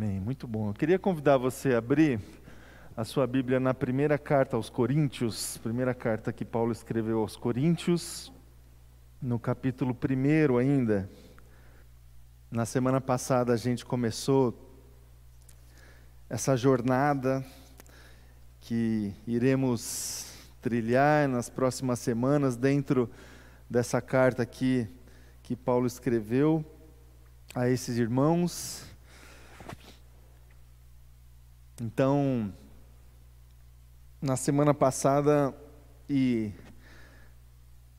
Amém, muito bom. Eu queria convidar você a abrir a sua Bíblia na primeira carta aos Coríntios, primeira carta que Paulo escreveu aos Coríntios, no capítulo 1 ainda. Na semana passada a gente começou essa jornada que iremos trilhar nas próximas semanas dentro dessa carta aqui que Paulo escreveu a esses irmãos. Então, na semana passada, e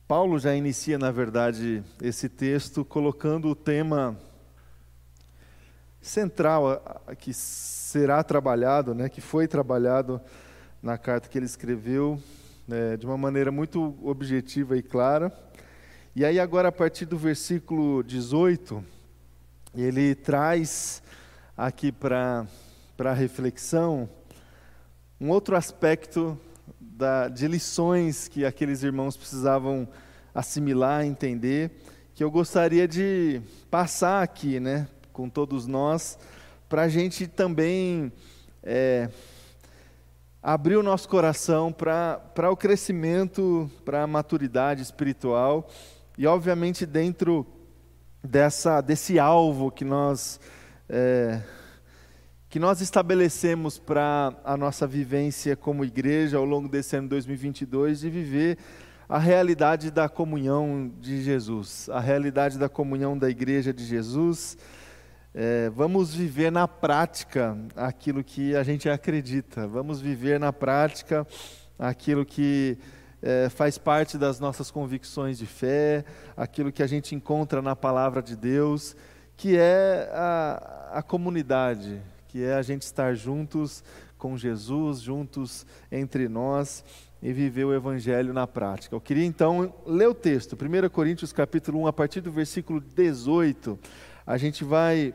Paulo já inicia, na verdade, esse texto colocando o tema central que será trabalhado, né, que foi trabalhado na carta que ele escreveu, né, de uma maneira muito objetiva e clara. E aí, agora, a partir do versículo 18, ele traz aqui para a reflexão um outro aspecto da, de lições que aqueles irmãos precisavam assimilar, entender, que eu gostaria de passar aqui, né, com todos nós, para a gente também é, abrir o nosso coração para o crescimento, para a maturidade espiritual e, obviamente, dentro dessa, desse alvo que nós, é, que nós estabelecemos para a nossa vivência como igreja ao longo desse ano 2022, de viver a realidade da comunhão de Jesus, a realidade da comunhão da igreja de Jesus. É, vamos viver na prática aquilo que a gente acredita, vamos viver na prática aquilo que é, faz parte das nossas convicções de fé, aquilo que a gente encontra na palavra de Deus, que é a, a comunidade, que é a gente estar juntos com Jesus, juntos entre nós e viver o evangelho na prática. Eu queria então ler o texto, 1 Coríntios capítulo 1, a partir do versículo 18 a gente vai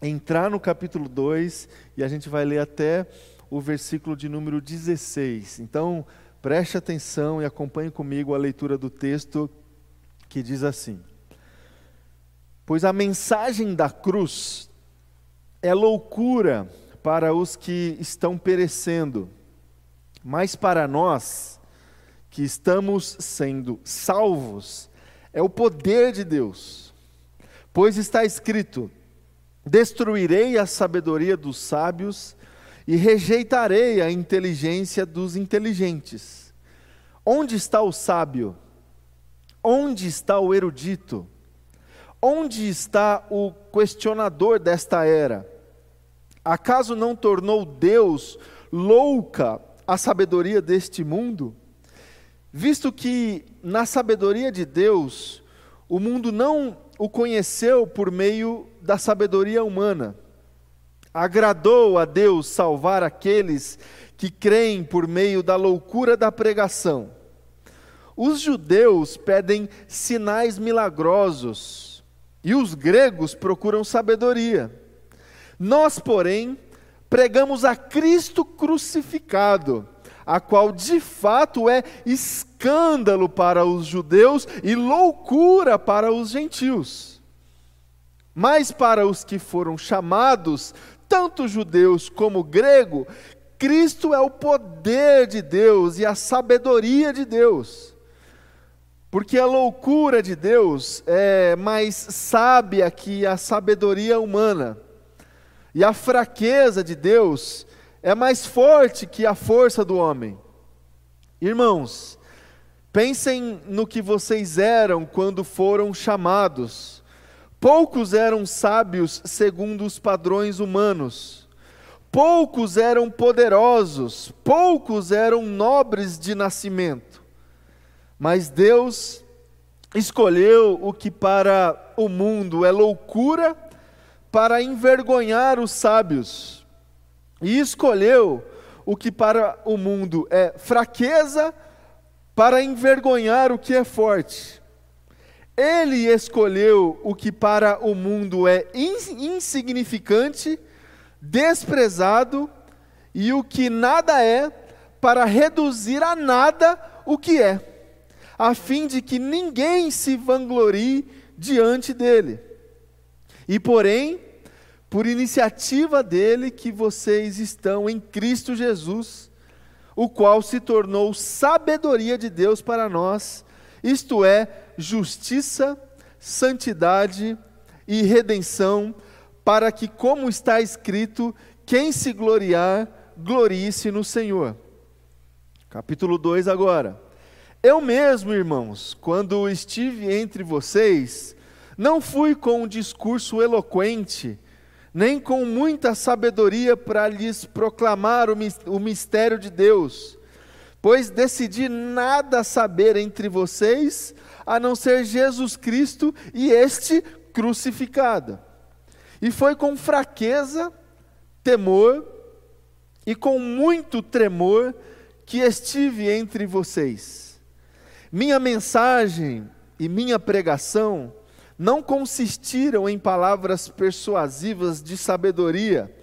entrar no capítulo 2 e a gente vai ler até o versículo de número 16. Então, preste atenção e acompanhe comigo a leitura do texto que diz assim: Pois a mensagem da cruz é loucura para os que estão perecendo, mas para nós que estamos sendo salvos, é o poder de Deus. Pois está escrito: Destruirei a sabedoria dos sábios e rejeitarei a inteligência dos inteligentes. Onde está o sábio? Onde está o erudito? Onde está o questionador desta era? Acaso não tornou Deus louca a sabedoria deste mundo? Visto que na sabedoria de Deus, o mundo não o conheceu por meio da sabedoria humana. Agradou a Deus salvar aqueles que creem por meio da loucura da pregação. Os judeus pedem sinais milagrosos e os gregos procuram sabedoria. Nós, porém, pregamos a Cristo crucificado, a qual de fato é escândalo para os judeus e loucura para os gentios. Mas para os que foram chamados, tanto judeus como grego, Cristo é o poder de Deus e a sabedoria de Deus. Porque a loucura de Deus é mais sábia que a sabedoria humana. E a fraqueza de Deus é mais forte que a força do homem. Irmãos, pensem no que vocês eram quando foram chamados. Poucos eram sábios segundo os padrões humanos. Poucos eram poderosos, poucos eram nobres de nascimento. Mas Deus escolheu o que para o mundo é loucura para envergonhar os sábios e escolheu o que para o mundo é fraqueza para envergonhar o que é forte. Ele escolheu o que para o mundo é insignificante, desprezado e o que nada é, para reduzir a nada o que é, a fim de que ninguém se vanglorie diante dele. E porém, por iniciativa dele que vocês estão em Cristo Jesus, o qual se tornou sabedoria de Deus para nós, isto é, justiça, santidade e redenção, para que, como está escrito, quem se gloriar, glorie-se no Senhor. Capítulo 2 agora. Eu mesmo, irmãos, quando estive entre vocês, não fui com um discurso eloquente, nem com muita sabedoria para lhes proclamar o mistério de Deus, pois decidi nada saber entre vocês, a não ser Jesus Cristo e este crucificado. E foi com fraqueza, temor e com muito tremor que estive entre vocês. Minha mensagem e minha pregação não consistiram em palavras persuasivas de sabedoria,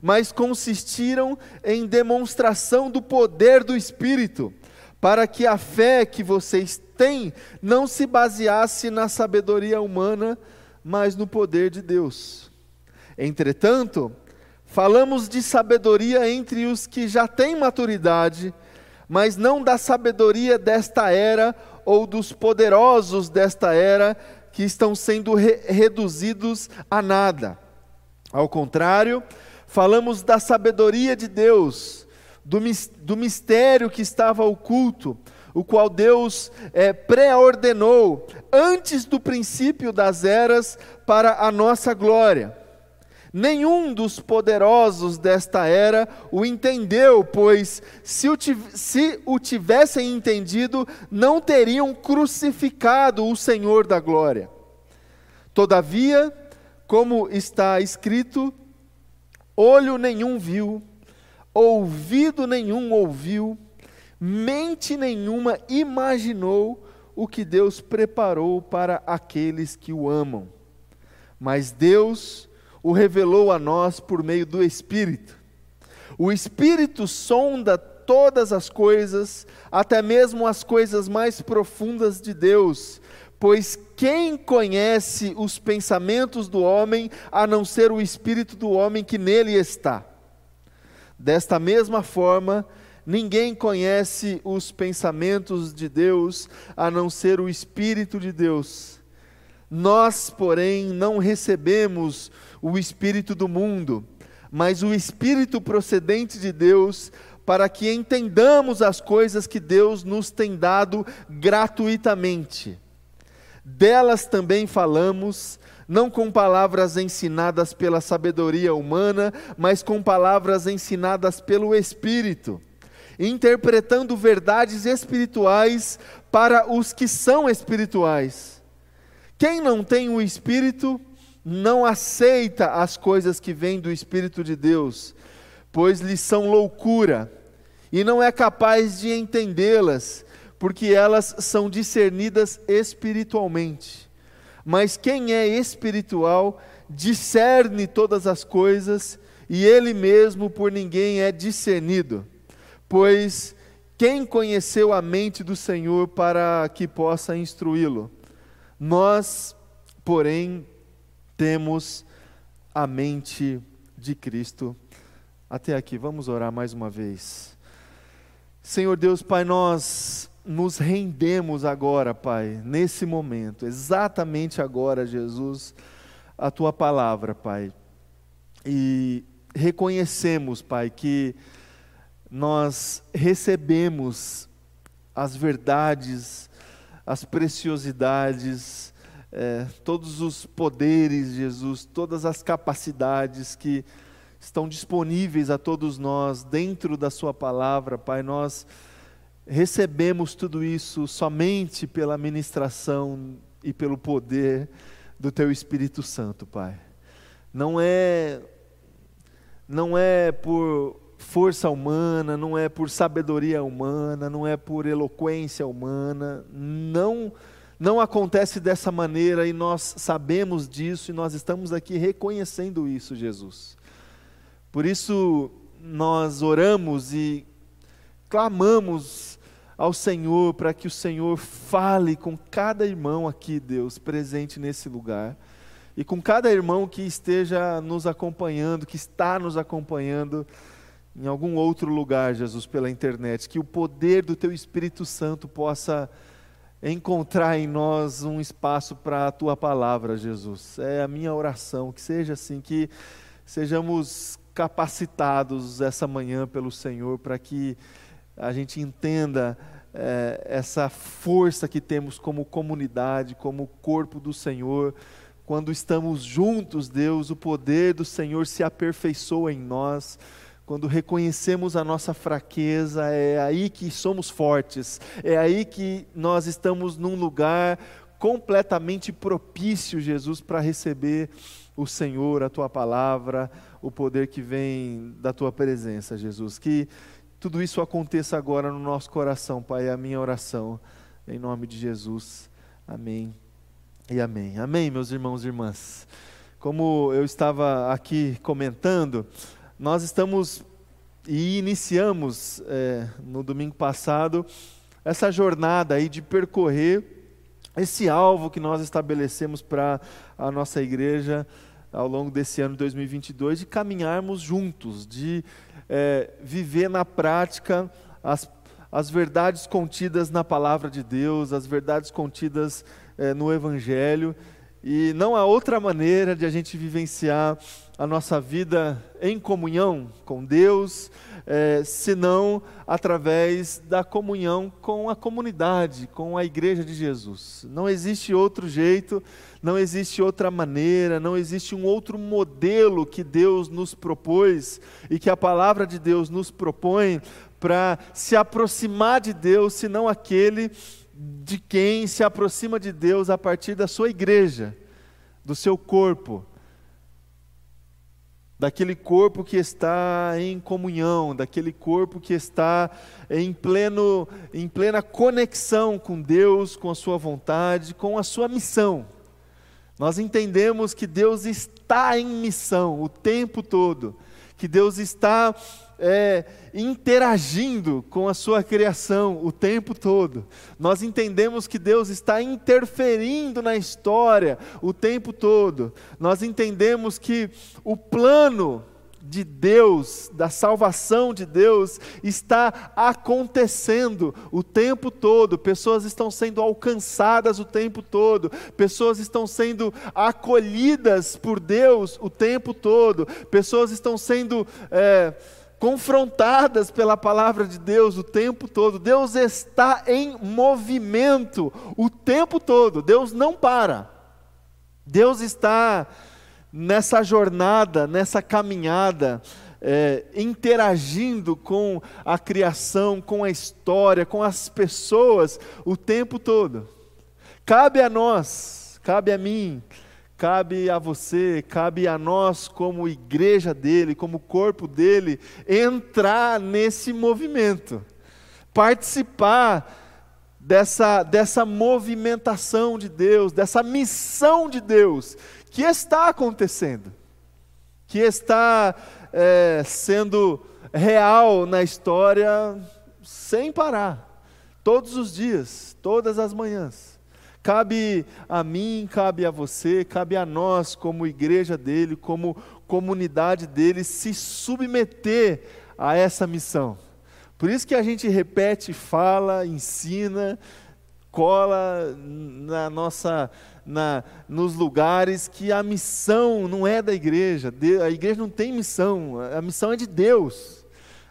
mas consistiram em demonstração do poder do Espírito, para que a fé que vocês têm não se baseasse na sabedoria humana, mas no poder de Deus. Entretanto, falamos de sabedoria entre os que já têm maturidade, mas não da sabedoria desta era ou dos poderosos desta era que estão sendo re reduzidos a nada. Ao contrário, falamos da sabedoria de Deus, do, do mistério que estava oculto, o qual Deus é, pré-ordenou antes do princípio das eras para a nossa glória. Nenhum dos poderosos desta era o entendeu, pois se o, se o tivessem entendido, não teriam crucificado o Senhor da glória. Todavia, como está escrito, olho nenhum viu, ouvido nenhum ouviu, mente nenhuma imaginou o que Deus preparou para aqueles que o amam. Mas Deus o revelou a nós por meio do Espírito. O Espírito sonda todas as coisas, até mesmo as coisas mais profundas de Deus, pois quem conhece os pensamentos do homem a não ser o Espírito do homem que nele está? Desta mesma forma, ninguém conhece os pensamentos de Deus a não ser o Espírito de Deus. Nós, porém, não recebemos o espírito do mundo, mas o espírito procedente de Deus, para que entendamos as coisas que Deus nos tem dado gratuitamente. Delas também falamos, não com palavras ensinadas pela sabedoria humana, mas com palavras ensinadas pelo Espírito, interpretando verdades espirituais para os que são espirituais. Quem não tem o Espírito, não aceita as coisas que vêm do Espírito de Deus, pois lhes são loucura, e não é capaz de entendê-las, porque elas são discernidas espiritualmente. Mas quem é espiritual discerne todas as coisas, e ele mesmo por ninguém é discernido. Pois quem conheceu a mente do Senhor para que possa instruí-lo? Nós, porém, temos a mente de Cristo. Até aqui, vamos orar mais uma vez. Senhor Deus, Pai, nós nos rendemos agora, Pai, nesse momento, exatamente agora, Jesus, a tua palavra, Pai. E reconhecemos, Pai, que nós recebemos as verdades, as preciosidades, é, todos os poderes, Jesus, todas as capacidades que estão disponíveis a todos nós dentro da Sua palavra, Pai, nós recebemos tudo isso somente pela ministração e pelo poder do Teu Espírito Santo, Pai. Não é, não é por força humana, não é por sabedoria humana, não é por eloquência humana, não não acontece dessa maneira e nós sabemos disso e nós estamos aqui reconhecendo isso, Jesus. Por isso nós oramos e clamamos ao Senhor para que o Senhor fale com cada irmão aqui, Deus, presente nesse lugar. e com cada irmão que esteja nos acompanhando, que está nos acompanhando em algum outro lugar, Jesus, pela internet, que o poder do Teu Espírito Santo possa encontrar em nós um espaço para a Tua palavra, Jesus. É a minha oração, que seja assim, que sejamos capacitados essa manhã pelo Senhor para que a gente entenda é, essa força que temos como comunidade, como corpo do Senhor. Quando estamos juntos, Deus, o poder do Senhor se aperfeiçoa em nós. Quando reconhecemos a nossa fraqueza, é aí que somos fortes, é aí que nós estamos num lugar completamente propício, Jesus, para receber o Senhor, a tua palavra, o poder que vem da tua presença, Jesus. Que tudo isso aconteça agora no nosso coração, Pai, é a minha oração, em nome de Jesus. Amém e amém. Amém, meus irmãos e irmãs. Como eu estava aqui comentando, nós estamos e iniciamos é, no domingo passado essa jornada aí de percorrer esse alvo que nós estabelecemos para a nossa igreja ao longo desse ano de 2022, de caminharmos juntos, de é, viver na prática as, as verdades contidas na palavra de Deus, as verdades contidas é, no Evangelho, e não há outra maneira de a gente vivenciar a nossa vida em comunhão com Deus, é, senão através da comunhão com a comunidade, com a igreja de Jesus. Não existe outro jeito, não existe outra maneira, não existe um outro modelo que Deus nos propôs e que a palavra de Deus nos propõe para se aproximar de Deus, senão aquele de quem se aproxima de Deus a partir da sua igreja, do seu corpo, daquele corpo que está em comunhão, daquele corpo que está em, pleno, em plena conexão com Deus, com a sua vontade, com a sua missão. Nós entendemos que Deus está em missão o tempo todo, que Deus está é, interagindo com a sua criação o tempo todo. Nós entendemos que Deus está interferindo na história o tempo todo. Nós entendemos que o plano de Deus, da salvação de Deus, está acontecendo o tempo todo. Pessoas estão sendo alcançadas o tempo todo, pessoas estão sendo acolhidas por Deus o tempo todo, pessoas estão sendo. É, confrontadas pela palavra de Deus o tempo todo. Deus está em movimento o tempo todo. Deus não para. Deus está nessa jornada, nessa caminhada, é, interagindo com a criação, com a história, com as pessoas o tempo todo. Cabe a nós, cabe a mim, cabe a você, cabe a nós, como igreja dele, como corpo dele, entrar nesse movimento, participar dessa, dessa movimentação de Deus, dessa missão de Deus que está acontecendo, que está é, sendo real na história sem parar, todos os dias, todas as manhãs. Cabe a mim, cabe a você, cabe a nós, como igreja dele, como comunidade dele, se submeter a essa missão. Por isso que a gente repete, fala, ensina, cola na nossa na, nos lugares que a missão não é da igreja. A igreja não tem missão, a missão é de Deus.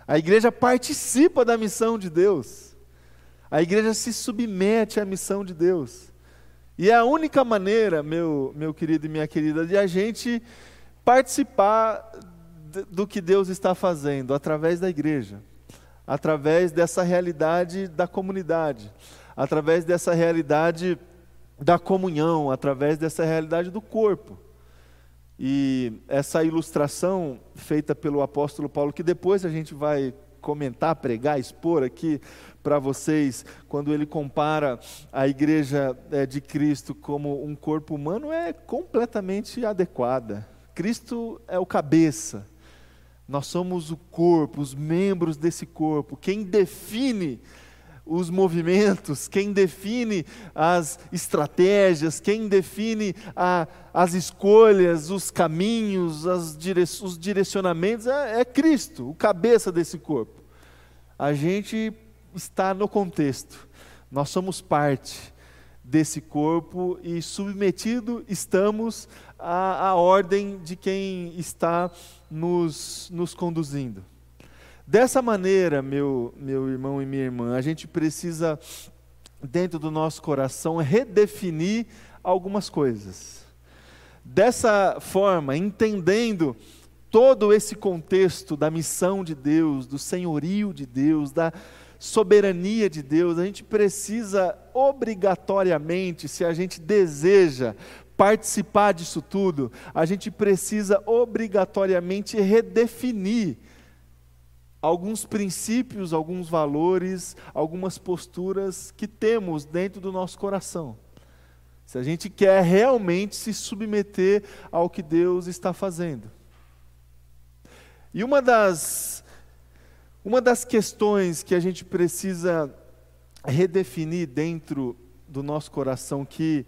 A igreja participa da missão de Deus. A igreja se submete à missão de Deus. E é a única maneira, meu, meu querido e minha querida, de a gente participar do que Deus está fazendo através da igreja, através dessa realidade da comunidade, através dessa realidade da comunhão, através dessa realidade do corpo. E essa ilustração feita pelo apóstolo Paulo, que depois a gente vai comentar, pregar, expor aqui para vocês, quando ele compara a igreja é, de Cristo como um corpo humano, é completamente adequada. Cristo é o cabeça, nós somos o corpo, os membros desse corpo. Quem define os movimentos, quem define as estratégias, quem define a, as escolhas, os caminhos, as dire, os direcionamentos, é, é Cristo, o cabeça desse corpo. A gente está no contexto, nós somos parte desse corpo e submetido estamos à, à ordem de quem está nos, nos conduzindo. Dessa maneira, meu, meu irmão e minha irmã, a gente precisa, dentro do nosso coração, redefinir algumas coisas. Dessa forma, entendendo todo esse contexto da missão de Deus, do senhorio de Deus, da soberania de Deus, a gente precisa obrigatoriamente, se a gente deseja participar disso tudo, a gente precisa obrigatoriamente redefinir alguns princípios, alguns valores, algumas posturas que temos dentro do nosso coração. Se a gente quer realmente se submeter ao que Deus está fazendo. E uma das, uma das questões que a gente precisa redefinir dentro do nosso coração, que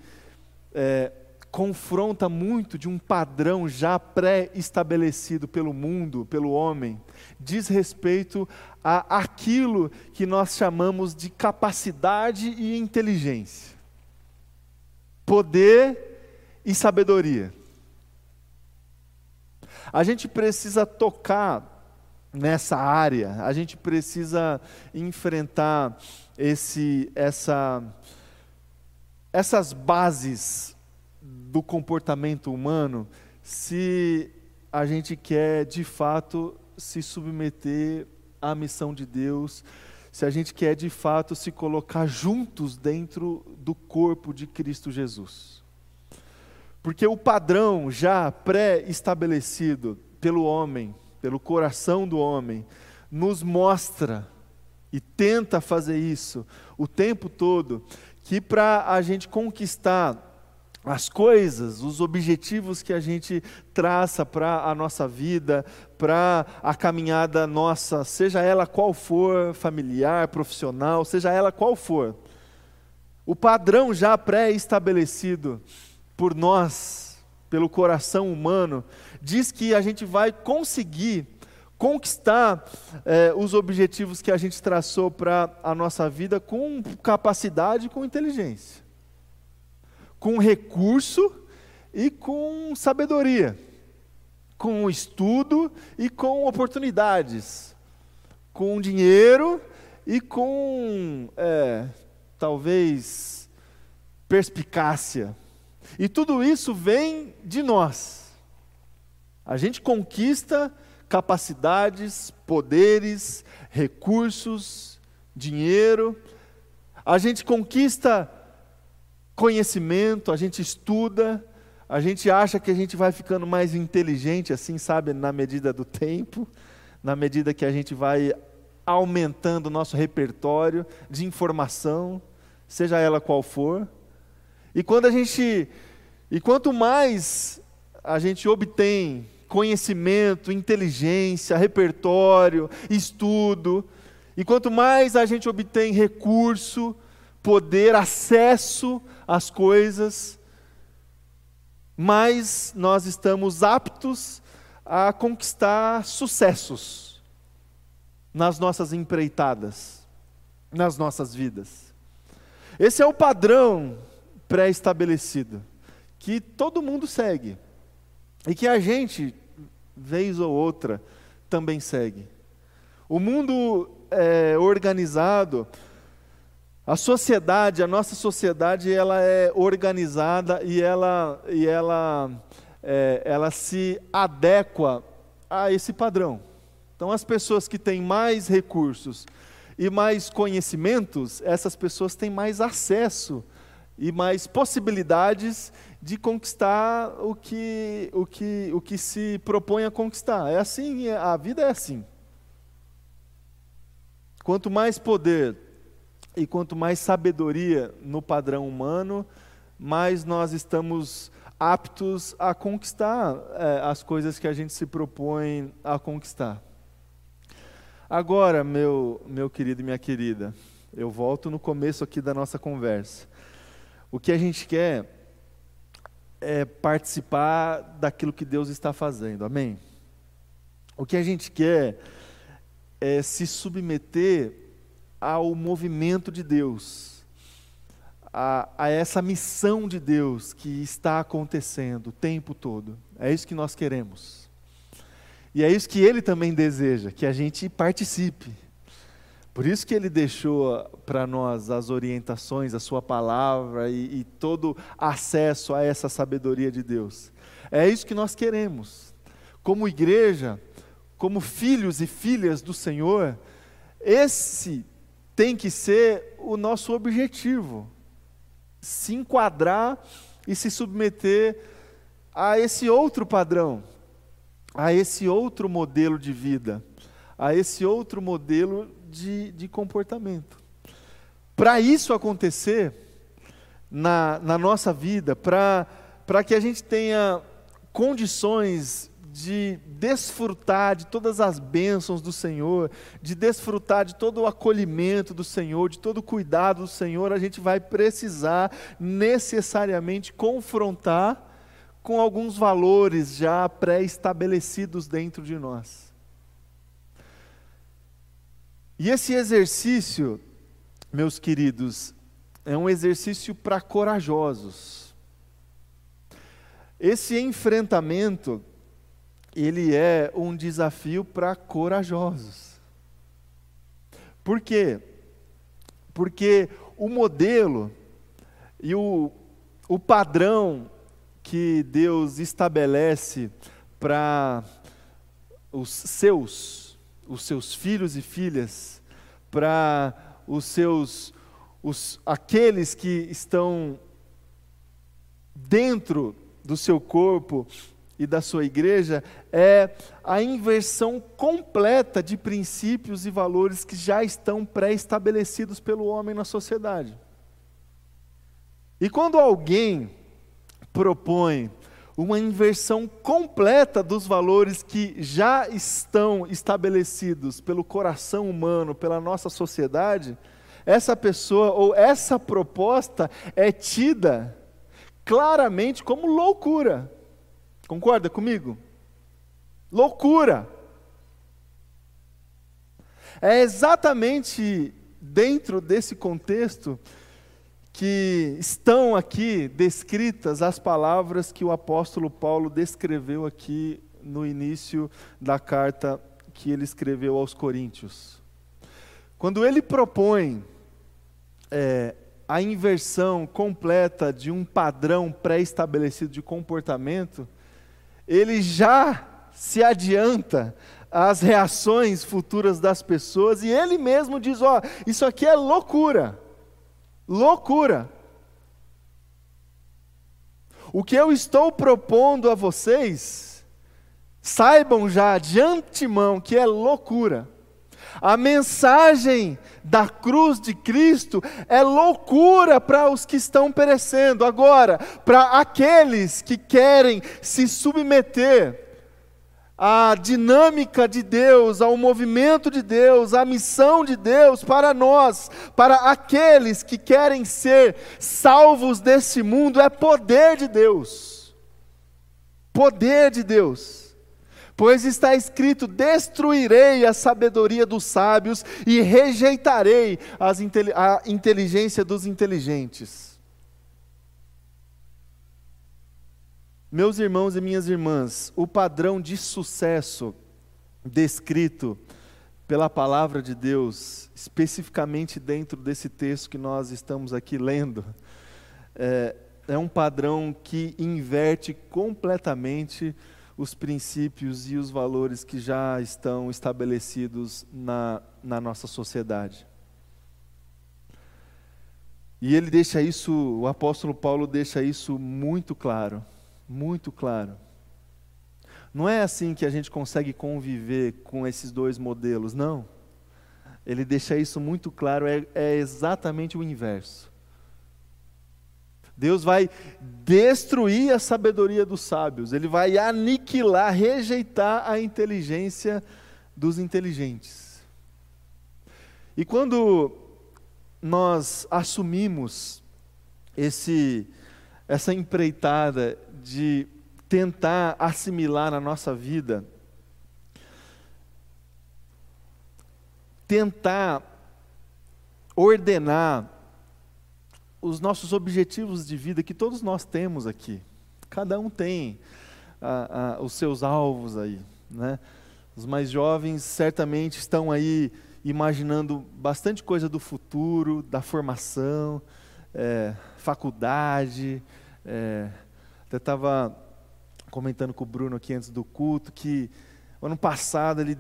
é, confronta muito de um padrão já pré-estabelecido pelo mundo, pelo homem, diz respeito a aquilo que nós chamamos de capacidade e inteligência, poder e sabedoria. A gente precisa tocar nessa área, a gente precisa enfrentar esse, essa, essas bases do comportamento humano se a gente quer de fato se submeter à missão de Deus, se a gente quer de fato se colocar juntos dentro do corpo de Cristo Jesus. Porque o padrão já pré-estabelecido pelo homem, pelo coração do homem, nos mostra e tenta fazer isso o tempo todo, que para a gente conquistar as coisas, os objetivos que a gente traça para a nossa vida, para a caminhada nossa, seja ela qual for, familiar, profissional, seja ela qual for. O padrão já pré-estabelecido por nós, pelo coração humano, diz que a gente vai conseguir conquistar eh, os objetivos que a gente traçou para a nossa vida com capacidade e com inteligência com recurso e com sabedoria, com estudo e com oportunidades, com dinheiro e com, é, talvez, perspicácia. E tudo isso vem de nós. A gente conquista capacidades, poderes, recursos, dinheiro. A gente conquista conhecimento, a gente estuda, a gente acha que a gente vai ficando mais inteligente, assim, sabe, na medida do tempo, na medida que a gente vai aumentando o nosso repertório de informação, seja ela qual for. E quando a gente e quanto mais a gente obtém conhecimento, inteligência, repertório, estudo, e quanto mais a gente obtém recurso, poder, acesso às coisas, mais nós estamos aptos a conquistar sucessos nas nossas empreitadas, nas nossas vidas. Esse é o padrão pré-estabelecido que todo mundo segue e que a gente, vez ou outra, também segue. O mundo é, organizado a sociedade, a nossa sociedade, ela é organizada e ela, e ela, é, ela se adequa a esse padrão. Então, as pessoas que têm mais recursos e mais conhecimentos, essas pessoas têm mais acesso e mais possibilidades de conquistar o que, o que, o que se propõe a conquistar. É assim, a vida é assim. Quanto mais poder e quanto mais sabedoria no padrão humano, mais nós estamos aptos a conquistar é, as coisas que a gente se propõe a conquistar. Agora, meu, meu querido e minha querida, Eu volto no começo aqui da nossa conversa. O que a gente quer é participar daquilo que Deus está fazendo, amém? O que a gente quer é se submeter ao movimento de Deus, a, a essa missão de Deus que está acontecendo o tempo todo. É isso que nós queremos. E é isso que Ele também deseja, que a gente participe. Por isso que Ele deixou para nós as orientações, a Sua palavra e, e todo acesso a essa sabedoria de Deus. É isso que nós queremos. Como igreja, como filhos e filhas do Senhor, esse tem que ser o nosso objetivo. Se enquadrar e se submeter a esse outro padrão, a esse outro modelo de vida, a esse outro modelo de, de comportamento. Para isso acontecer na, na nossa vida, para que a gente tenha condições de desfrutar de todas as bênçãos do Senhor, de desfrutar de todo o acolhimento do Senhor, de todo o cuidado do Senhor, a gente vai precisar necessariamente confrontar com alguns valores já pré-estabelecidos dentro de nós. E esse exercício, meus queridos, é um exercício para corajosos. Esse enfrentamento ele é um desafio para corajosos. Por quê? Porque o modelo e o, o padrão que Deus estabelece para os seus, os seus filhos e filhas, para os seus, os, aqueles que estão dentro do seu corpo, e da sua igreja é a inversão completa de princípios e valores que já estão pré-estabelecidos pelo homem na sociedade. E quando alguém propõe uma inversão completa dos valores que já estão estabelecidos pelo coração humano, pela nossa sociedade, essa pessoa ou essa proposta é tida claramente como loucura. Concorda comigo? Loucura. É exatamente dentro desse contexto que estão aqui descritas as palavras que o apóstolo Paulo descreveu aqui no início da carta que ele escreveu aos Coríntios. Quando ele propõe é, a inversão completa de um padrão pré-estabelecido de comportamento, ele já se adianta às reações futuras das pessoas e ele mesmo diz: Ó, isso aqui é loucura. Loucura. O que eu estou propondo a vocês, saibam já de antemão que é loucura. A mensagem da cruz de Cristo é loucura para os que estão perecendo. Agora, para aqueles que querem se submeter à dinâmica de Deus, ao movimento de Deus, à missão de Deus para nós, para aqueles que querem ser salvos desse mundo, é poder de Deus. Poder de Deus. Pois está escrito: destruirei a sabedoria dos sábios e rejeitarei a inteligência dos inteligentes. Meus irmãos e minhas irmãs, o padrão de sucesso descrito pela palavra de Deus, especificamente dentro desse texto que nós estamos aqui lendo, é, é um padrão que inverte completamente os princípios e os valores que já estão estabelecidos na, na nossa sociedade. E ele deixa isso, o apóstolo Paulo deixa isso muito claro, muito claro. Não é assim que a gente consegue conviver com esses dois modelos, não. Ele deixa isso muito claro, é, é exatamente o inverso. Deus vai destruir a sabedoria dos sábios, ele vai aniquilar, rejeitar a inteligência dos inteligentes. E quando nós assumimos esse, essa empreitada de tentar assimilar na nossa vida, tentar ordenar os nossos objetivos de vida que todos nós temos aqui. Cada um tem ah, ah, os seus alvos aí, né? Os mais jovens certamente estão aí imaginando bastante coisa do futuro, da formação, é, faculdade. É, até estava comentando com o Bruno aqui antes do culto que ano passado ele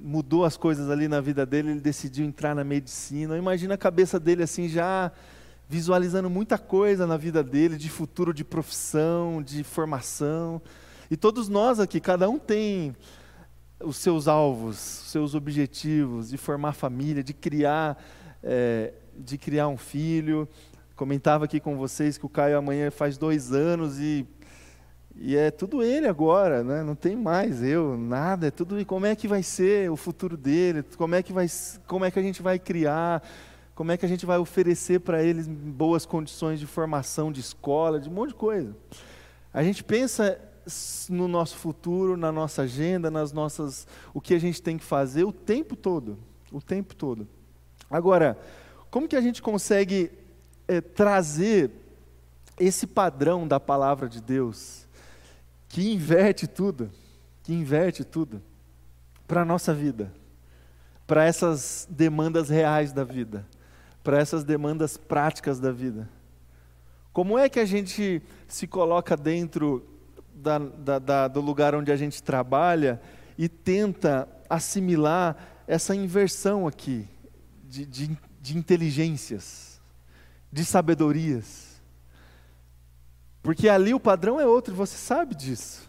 mudou as coisas ali na vida dele, ele decidiu entrar na medicina. Imagina a cabeça dele assim já visualizando muita coisa na vida dele, de futuro, de profissão, de formação. E todos nós aqui, cada um tem os seus alvos, os seus objetivos, de formar família, de criar, é, de criar um filho. Comentava aqui com vocês que o Caio amanhã faz dois anos e e é tudo ele agora, né? não tem mais eu, nada, é tudo como é que vai ser o futuro dele, como é que, vai, como é que a gente vai criar, como é que a gente vai oferecer para eles boas condições de formação, de escola, de um monte de coisa. A gente pensa no nosso futuro, na nossa agenda, nas nossas, o que a gente tem que fazer o tempo todo, o tempo todo. Agora, como que a gente consegue é, trazer esse padrão da palavra de Deus, que inverte tudo, que inverte tudo, para a nossa vida, para essas demandas reais da vida? Para essas demandas práticas da vida. Como é que a gente se coloca dentro da, da, da, do lugar onde a gente trabalha e tenta assimilar essa inversão aqui de, de, de inteligências, de sabedorias? Porque ali o padrão é outro, você sabe disso.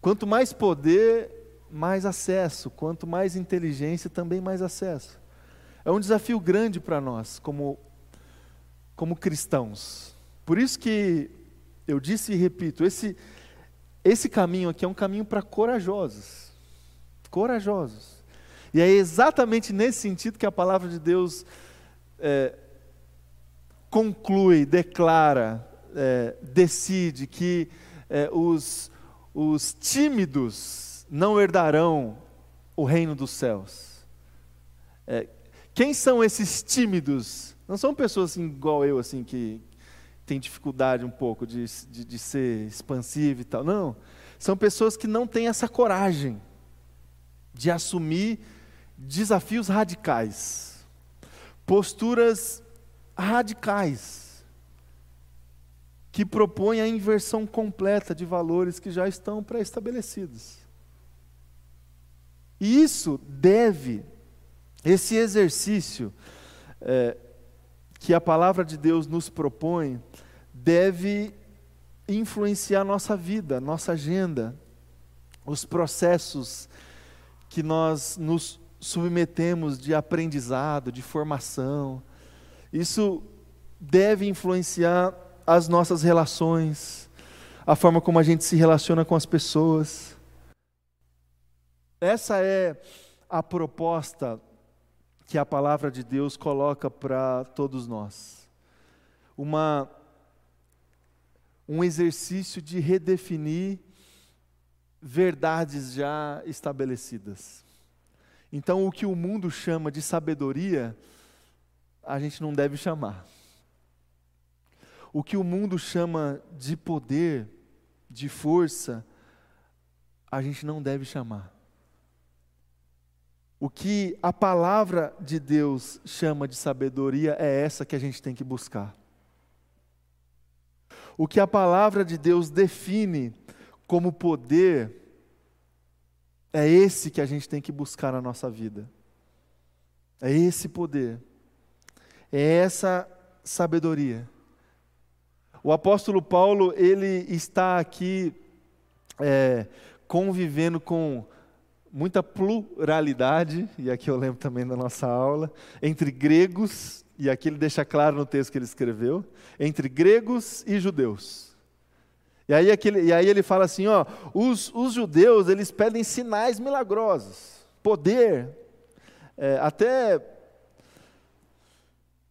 Quanto mais poder, mais acesso, quanto mais inteligência, também mais acesso. É um desafio grande para nós, como, como cristãos. Por isso que eu disse e repito: esse, esse caminho aqui é um caminho para corajosos. Corajosos. E é exatamente nesse sentido que a palavra de Deus é, conclui, declara, é, decide que é, os, os tímidos, não herdarão o reino dos céus. É, quem são esses tímidos? Não são pessoas assim, igual eu, assim, que tem dificuldade um pouco de, de, de ser expansivo e tal. Não. São pessoas que não têm essa coragem de assumir desafios radicais, posturas radicais, que propõem a inversão completa de valores que já estão pré-estabelecidos. E isso deve, esse exercício é, que a palavra de Deus nos propõe, deve influenciar nossa vida, nossa agenda, os processos que nós nos submetemos de aprendizado, de formação. Isso deve influenciar as nossas relações, a forma como a gente se relaciona com as pessoas. Essa é a proposta que a palavra de Deus coloca para todos nós. Uma um exercício de redefinir verdades já estabelecidas. Então, o que o mundo chama de sabedoria, a gente não deve chamar. O que o mundo chama de poder, de força, a gente não deve chamar. O que a palavra de Deus chama de sabedoria é essa que a gente tem que buscar. O que a palavra de Deus define como poder é esse que a gente tem que buscar na nossa vida. É esse poder. É essa sabedoria. O apóstolo Paulo, ele está aqui é, convivendo com muita pluralidade, e aqui eu lembro também da nossa aula, entre gregos, e aqui ele deixa claro no texto que ele escreveu, entre gregos e judeus. E aí, aquele, e aí ele fala assim, ó, os, os judeus, eles pedem sinais milagrosos, poder, É, até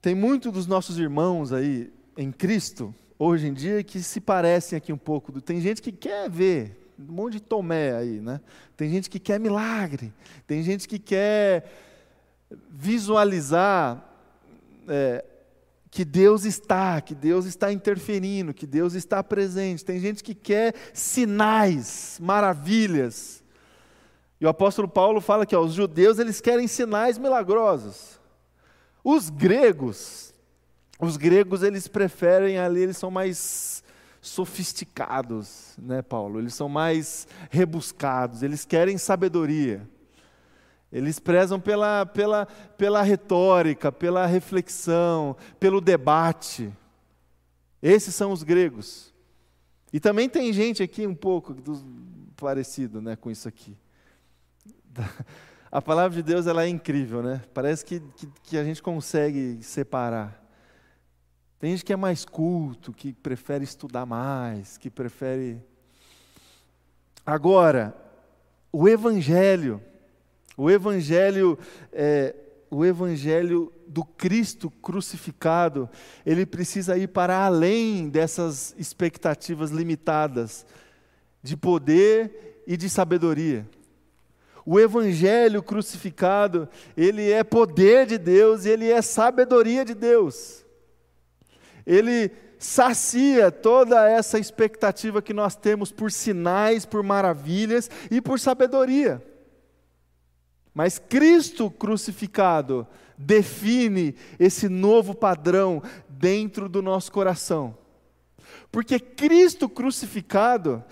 tem muito dos nossos irmãos aí em Cristo, hoje em dia, que se parecem aqui um pouco. Tem gente que quer ver, um monte de Tomé aí, né? Tem gente que quer milagre, tem gente que quer visualizar é, que Deus está, que Deus está interferindo, que Deus está presente. Tem gente que quer sinais, maravilhas. E o apóstolo Paulo fala que ó, os judeus eles querem sinais milagrosos. Os gregos, os gregos eles preferem ali, eles são mais sofisticados, né, Paulo? Eles são mais rebuscados, eles querem sabedoria. Eles prezam pela, pela, pela retórica, pela reflexão, pelo debate. Esses são os gregos. E também tem gente aqui um pouco do, parecido né, com isso aqui. A palavra de Deus ela é incrível, né? Parece que, que, que, a gente consegue separar. Tem gente que é mais culto, que prefere estudar mais, que prefere. Agora, o Evangelho, o Evangelho, é, o Evangelho do Cristo crucificado, ele precisa ir para além dessas expectativas limitadas de poder e de sabedoria. O evangelho crucificado, ele é poder de Deus e ele é sabedoria de Deus. Ele sacia toda essa expectativa que nós temos por sinais, por maravilhas e por sabedoria. Mas Cristo crucificado define esse novo padrão dentro do nosso coração. Porque Cristo crucificado,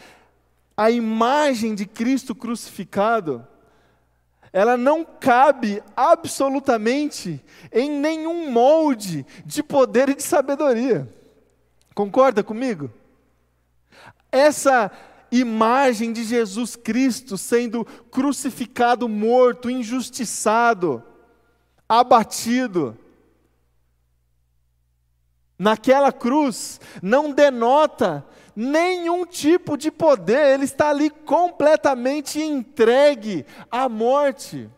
a imagem de Cristo crucificado, ela não cabe absolutamente em nenhum molde de poder e de sabedoria. Concorda comigo? Essa imagem de Jesus Cristo sendo crucificado, morto, injustiçado, abatido, naquela cruz, não denota nenhum tipo de poder, ele está ali completamente entregue à morte.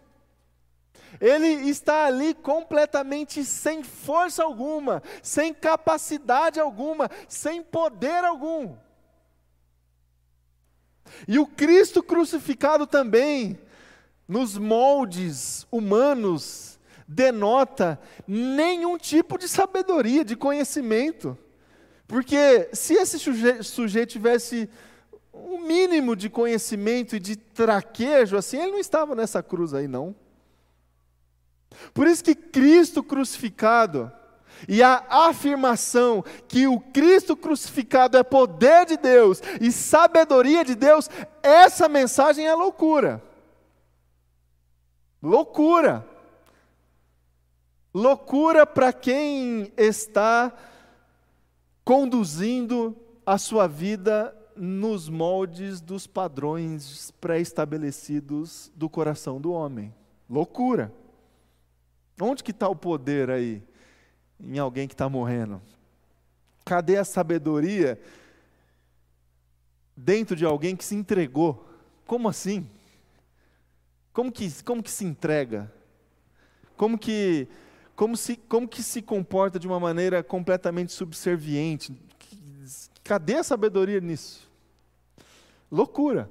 Ele está ali completamente sem força alguma, sem capacidade alguma, sem poder algum. E o Cristo crucificado também, nos moldes humanos, denota nenhum tipo de sabedoria, de conhecimento. Porque se esse sujeito, tivesse um mínimo de conhecimento e de traquejo, assim, ele não estava nessa cruz aí, não. Por isso que Cristo crucificado e a afirmação que o Cristo crucificado é poder de Deus e sabedoria de Deus, essa mensagem é loucura. Loucura. Loucura para quem está conduzindo a sua vida nos moldes dos padrões pré-estabelecidos do coração do homem. Loucura. Onde que está o poder aí? Em alguém que está morrendo. Cadê a sabedoria dentro de alguém que se entregou? Como assim? Como que, como que se entrega? Como que como, se, como que se comporta de uma maneira completamente subserviente. Cadê a sabedoria nisso? Loucura.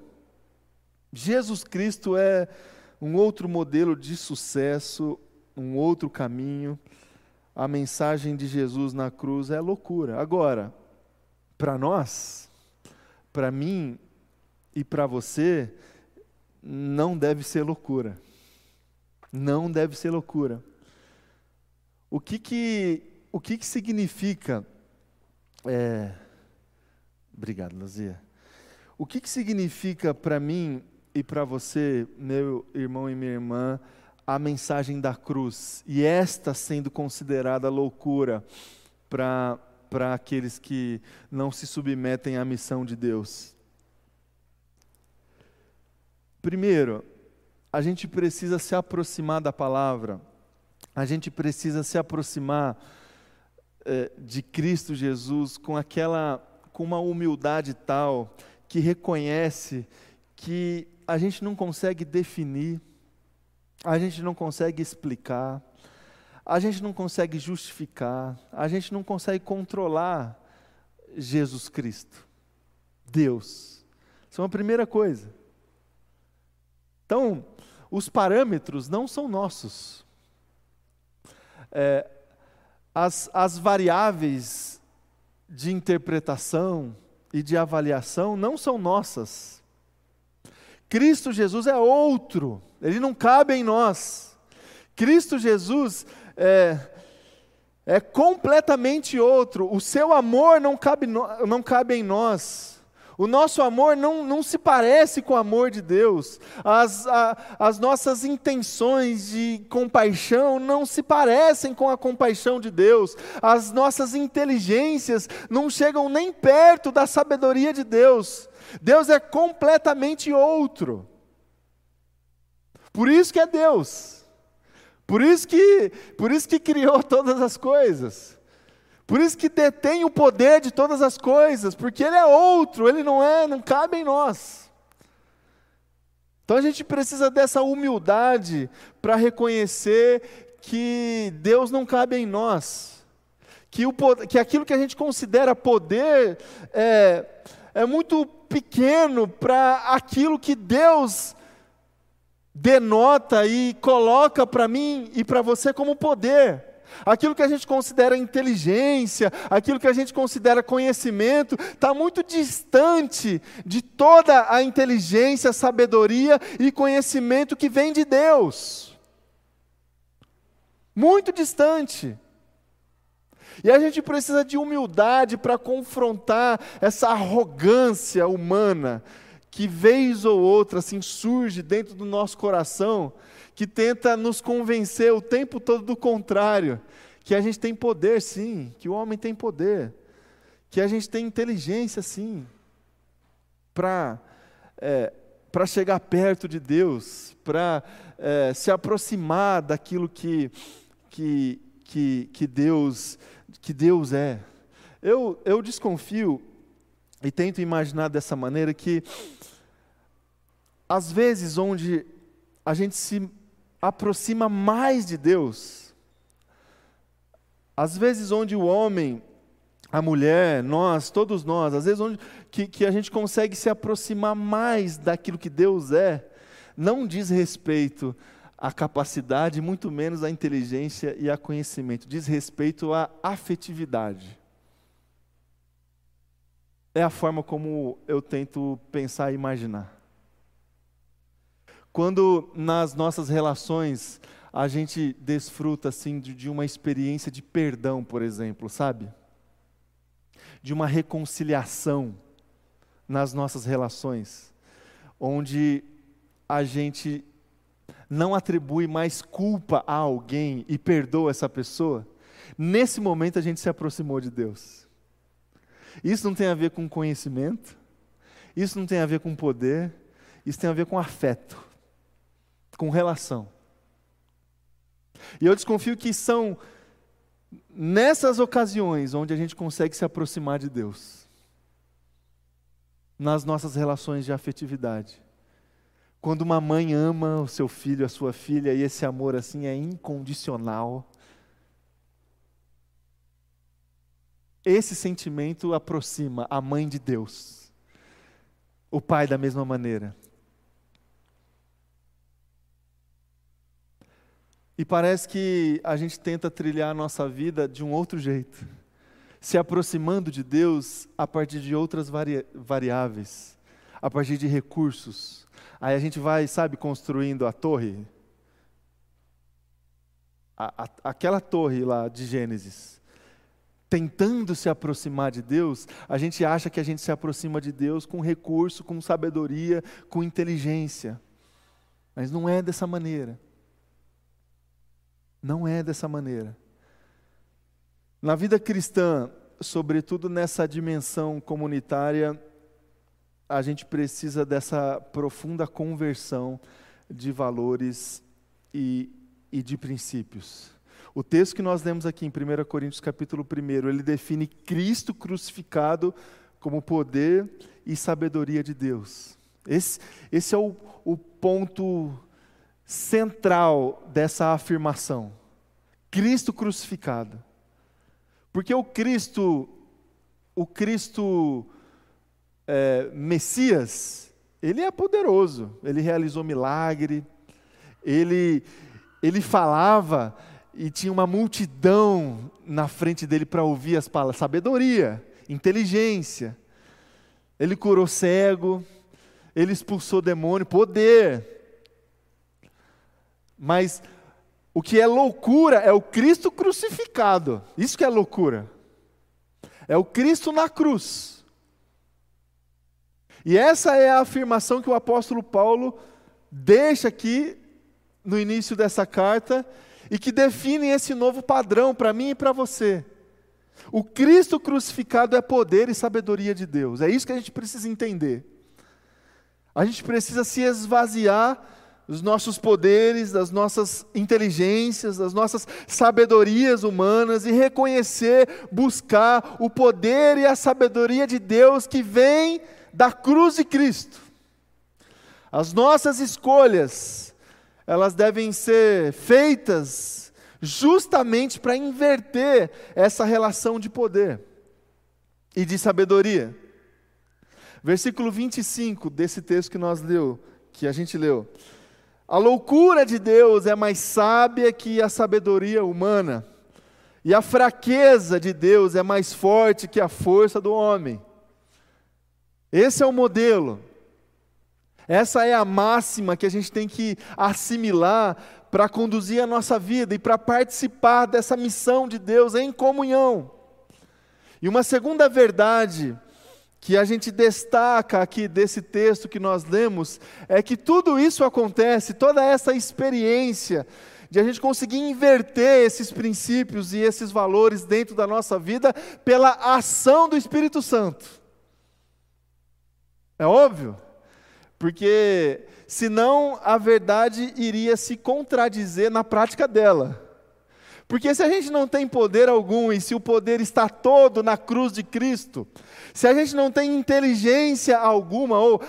Jesus Cristo é um outro modelo de sucesso, um outro caminho. A mensagem de Jesus na cruz é loucura. Agora, para nós, para mim e para você, não deve ser loucura. Não deve ser loucura. O que que, o que, que significa. É, obrigado, Luzia. O que, que significa para mim e para você, meu irmão e minha irmã, a mensagem da cruz? E esta sendo considerada loucura para aqueles que não se submetem à missão de Deus? Primeiro, a gente precisa se aproximar da palavra a gente precisa se aproximar é, de Cristo Jesus com aquela, com uma humildade tal que reconhece que a gente não consegue definir, a gente não consegue explicar, a gente não consegue justificar, a gente não consegue controlar Jesus Cristo, Deus. Isso é uma primeira coisa. Então, os parâmetros não são nossos. É, as, as variáveis de interpretação e de avaliação não são nossas. Cristo Jesus é outro, ele não cabe em nós. Cristo Jesus é, é completamente outro, o seu amor não cabe, não cabe em nós. O nosso amor não, não se parece com o amor de Deus. As, a, as nossas intenções de compaixão não se parecem com a compaixão de Deus. As nossas inteligências não chegam nem perto da sabedoria de Deus. Deus é completamente outro. Por isso que é Deus. Por isso que, por isso que criou todas as coisas. Por isso que detém o poder de todas as coisas, porque ele é outro, ele não é, não cabe em nós. Então a gente precisa dessa humildade para reconhecer que Deus não cabe em nós, que, o, que aquilo que a gente considera poder é, é muito pequeno para aquilo que Deus denota e coloca para mim e para você como poder. Aquilo que a gente considera inteligência, aquilo que a gente considera conhecimento, está muito distante de toda a inteligência, sabedoria e conhecimento que vem de Deus. Muito distante. E a gente precisa de humildade para confrontar essa arrogância humana que vez ou outra assim surge dentro do nosso coração que tenta nos convencer o tempo todo do contrário, que a gente tem poder sim, que o homem tem poder, que a gente tem inteligência sim, para é, para chegar perto de Deus, para é, se aproximar daquilo que, que, que, que, Deus, que Deus é. Eu, eu desconfio e tento imaginar dessa maneira que, às vezes, onde a gente se aproxima mais de Deus. Às vezes, onde o homem, a mulher, nós, todos nós, às vezes, onde que, que a gente consegue se aproximar mais daquilo que Deus é, não diz respeito à capacidade, muito menos à inteligência e a conhecimento, diz respeito à afetividade. É a forma como eu tento pensar e imaginar. Quando nas nossas relações a gente desfruta assim de, de uma experiência de perdão, por exemplo, sabe? De uma reconciliação nas nossas relações, onde a gente não atribui mais culpa a alguém e perdoa essa pessoa, nesse momento a gente se aproximou de Deus. Isso não tem a ver com conhecimento, isso não tem a ver com poder, isso tem a ver com afeto com relação. E eu desconfio que são nessas ocasiões onde a gente consegue se aproximar de Deus, nas nossas relações de afetividade. Quando uma mãe ama o seu filho, a sua filha, e esse amor assim é incondicional, esse sentimento aproxima a mãe de Deus, o pai da mesma maneira. E parece que a gente tenta trilhar a nossa vida de um outro jeito, se aproximando de Deus a partir de outras vari variáveis, a partir de recursos. Aí a gente vai, sabe, construindo a torre. A, a, aquela torre lá de Gênesis. Tentando se aproximar de Deus, a gente acha que a gente se aproxima de Deus com recurso, com sabedoria, com inteligência. Mas não é dessa maneira. Não é dessa maneira. Na vida cristã, sobretudo nessa dimensão comunitária, a gente precisa dessa profunda conversão de valores e, e de princípios. O texto que nós lemos aqui em 1 Coríntios capítulo 1, ele define Cristo crucificado como poder e sabedoria de Deus. Esse, esse é o, o ponto central dessa afirmação: Cristo crucificado. Porque o Cristo, o Cristo é, Messias, ele é poderoso, ele realizou milagre, ele, ele falava e tinha uma multidão na frente dele para ouvir as palavras, sabedoria, inteligência. Ele curou cego, ele expulsou demônio, poder. Mas o que é loucura é o Cristo crucificado. Isso que é loucura. É o Cristo na cruz. E essa é a afirmação que o apóstolo Paulo deixa aqui no início dessa carta e que define esse novo padrão para mim e para você. O Cristo crucificado é poder e sabedoria de Deus. É isso que a gente precisa entender. A gente precisa se esvaziar dos nossos poderes, das nossas inteligências, das nossas sabedorias humanas e reconhecer, buscar o poder e a sabedoria de Deus que vem da cruz de Cristo. As nossas escolhas, elas devem ser feitas justamente para inverter essa relação de poder e de sabedoria. Versículo 25 desse texto que nós leu, que a gente leu. A loucura de Deus é mais sábia que a sabedoria humana, e a fraqueza de Deus é mais forte que a força do homem. Esse é o modelo. Essa é a máxima que a gente tem que assimilar para conduzir a nossa vida e para participar dessa missão de Deus em comunhão. E uma segunda verdade que a gente destaca aqui desse texto que nós lemos é que tudo isso acontece, toda essa experiência de a gente conseguir inverter esses princípios e esses valores dentro da nossa vida pela ação do Espírito Santo. É óbvio, porque senão a verdade iria se contradizer na prática dela. Porque se a gente não tem poder algum e se o poder está todo na cruz de Cristo, se a gente não tem inteligência alguma, ou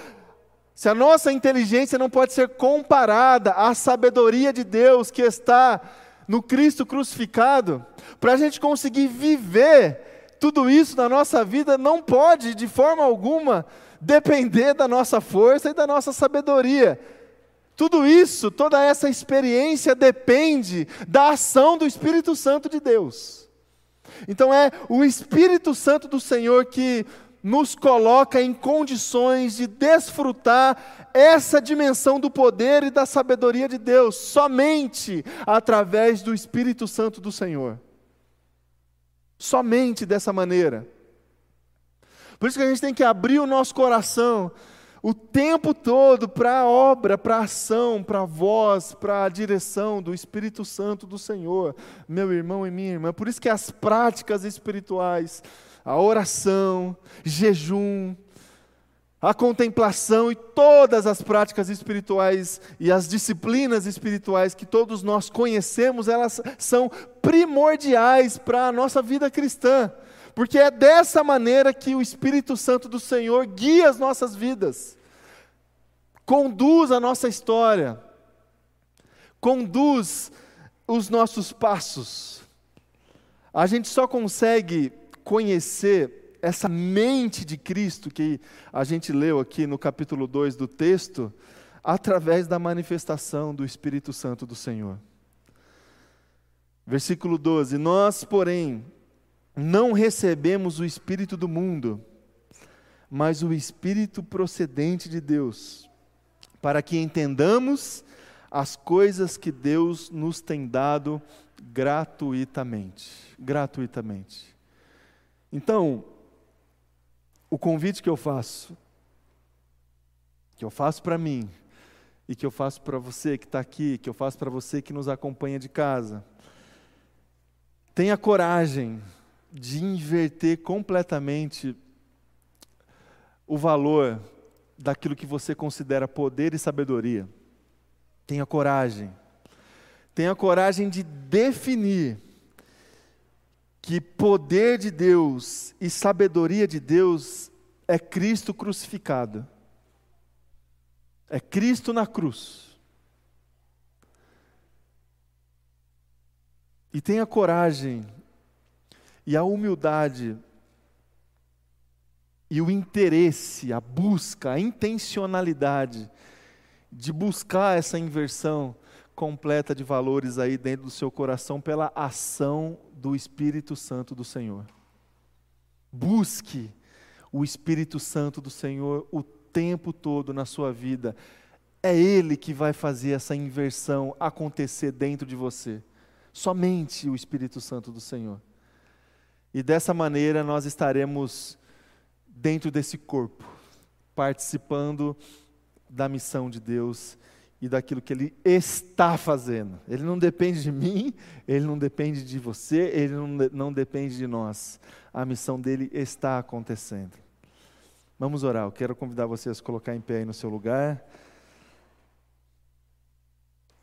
se a nossa inteligência não pode ser comparada à sabedoria de Deus que está no Cristo crucificado, para a gente conseguir viver tudo isso na nossa vida, não pode de forma alguma depender da nossa força e da nossa sabedoria tudo isso, toda essa experiência depende da ação do Espírito Santo de Deus. Então é o Espírito Santo do Senhor que nos coloca em condições de desfrutar essa dimensão do poder e da sabedoria de Deus, somente através do Espírito Santo do Senhor. Somente dessa maneira. Por isso que a gente tem que abrir o nosso coração o tempo todo para a obra, para a ação, para a voz, para a direção do Espírito Santo do Senhor, meu irmão e minha irmã. Por isso que as práticas espirituais, a oração, jejum, a contemplação e todas as práticas espirituais e as disciplinas espirituais que todos nós conhecemos, elas são primordiais para a nossa vida cristã. Porque é dessa maneira que o Espírito Santo do Senhor guia as nossas vidas, conduz a nossa história, conduz os nossos passos. A gente só consegue conhecer essa mente de Cristo que a gente leu aqui no capítulo 2 do texto, através da manifestação do Espírito Santo do Senhor. Versículo 12: Nós, porém, não recebemos o Espírito do mundo, mas o Espírito procedente de Deus, para que entendamos as coisas que Deus nos tem dado gratuitamente. Gratuitamente. Então, o convite que eu faço, que eu faço para mim, e que eu faço para você que está aqui, que eu faço para você que nos acompanha de casa, tenha coragem de inverter completamente o valor daquilo que você considera poder e sabedoria. Tenha coragem. Tenha coragem de definir que poder de Deus e sabedoria de Deus é Cristo crucificado. É Cristo na cruz. E tenha coragem e a humildade e o interesse, a busca, a intencionalidade de buscar essa inversão completa de valores aí dentro do seu coração pela ação do Espírito Santo do Senhor. Busque o Espírito Santo do Senhor o tempo todo na sua vida. É Ele que vai fazer essa inversão acontecer dentro de você. Somente o Espírito Santo do Senhor. E dessa maneira nós estaremos dentro desse corpo, participando da missão de Deus e daquilo que Ele está fazendo. Ele não depende de mim, Ele não depende de você, Ele não, não depende de nós. A missão dele está acontecendo. Vamos orar. Eu quero convidar vocês a colocar em pé aí no seu lugar.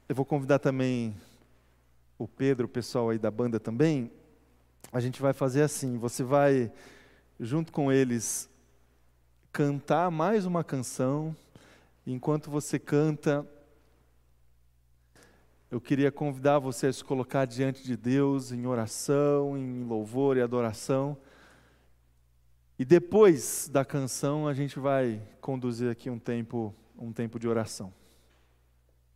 Eu vou convidar também o Pedro, o pessoal aí da banda também, a gente vai fazer assim: você vai, junto com eles, cantar mais uma canção. Enquanto você canta, eu queria convidar você a se colocar diante de Deus em oração, em louvor e adoração. E depois da canção, a gente vai conduzir aqui um tempo, um tempo de oração.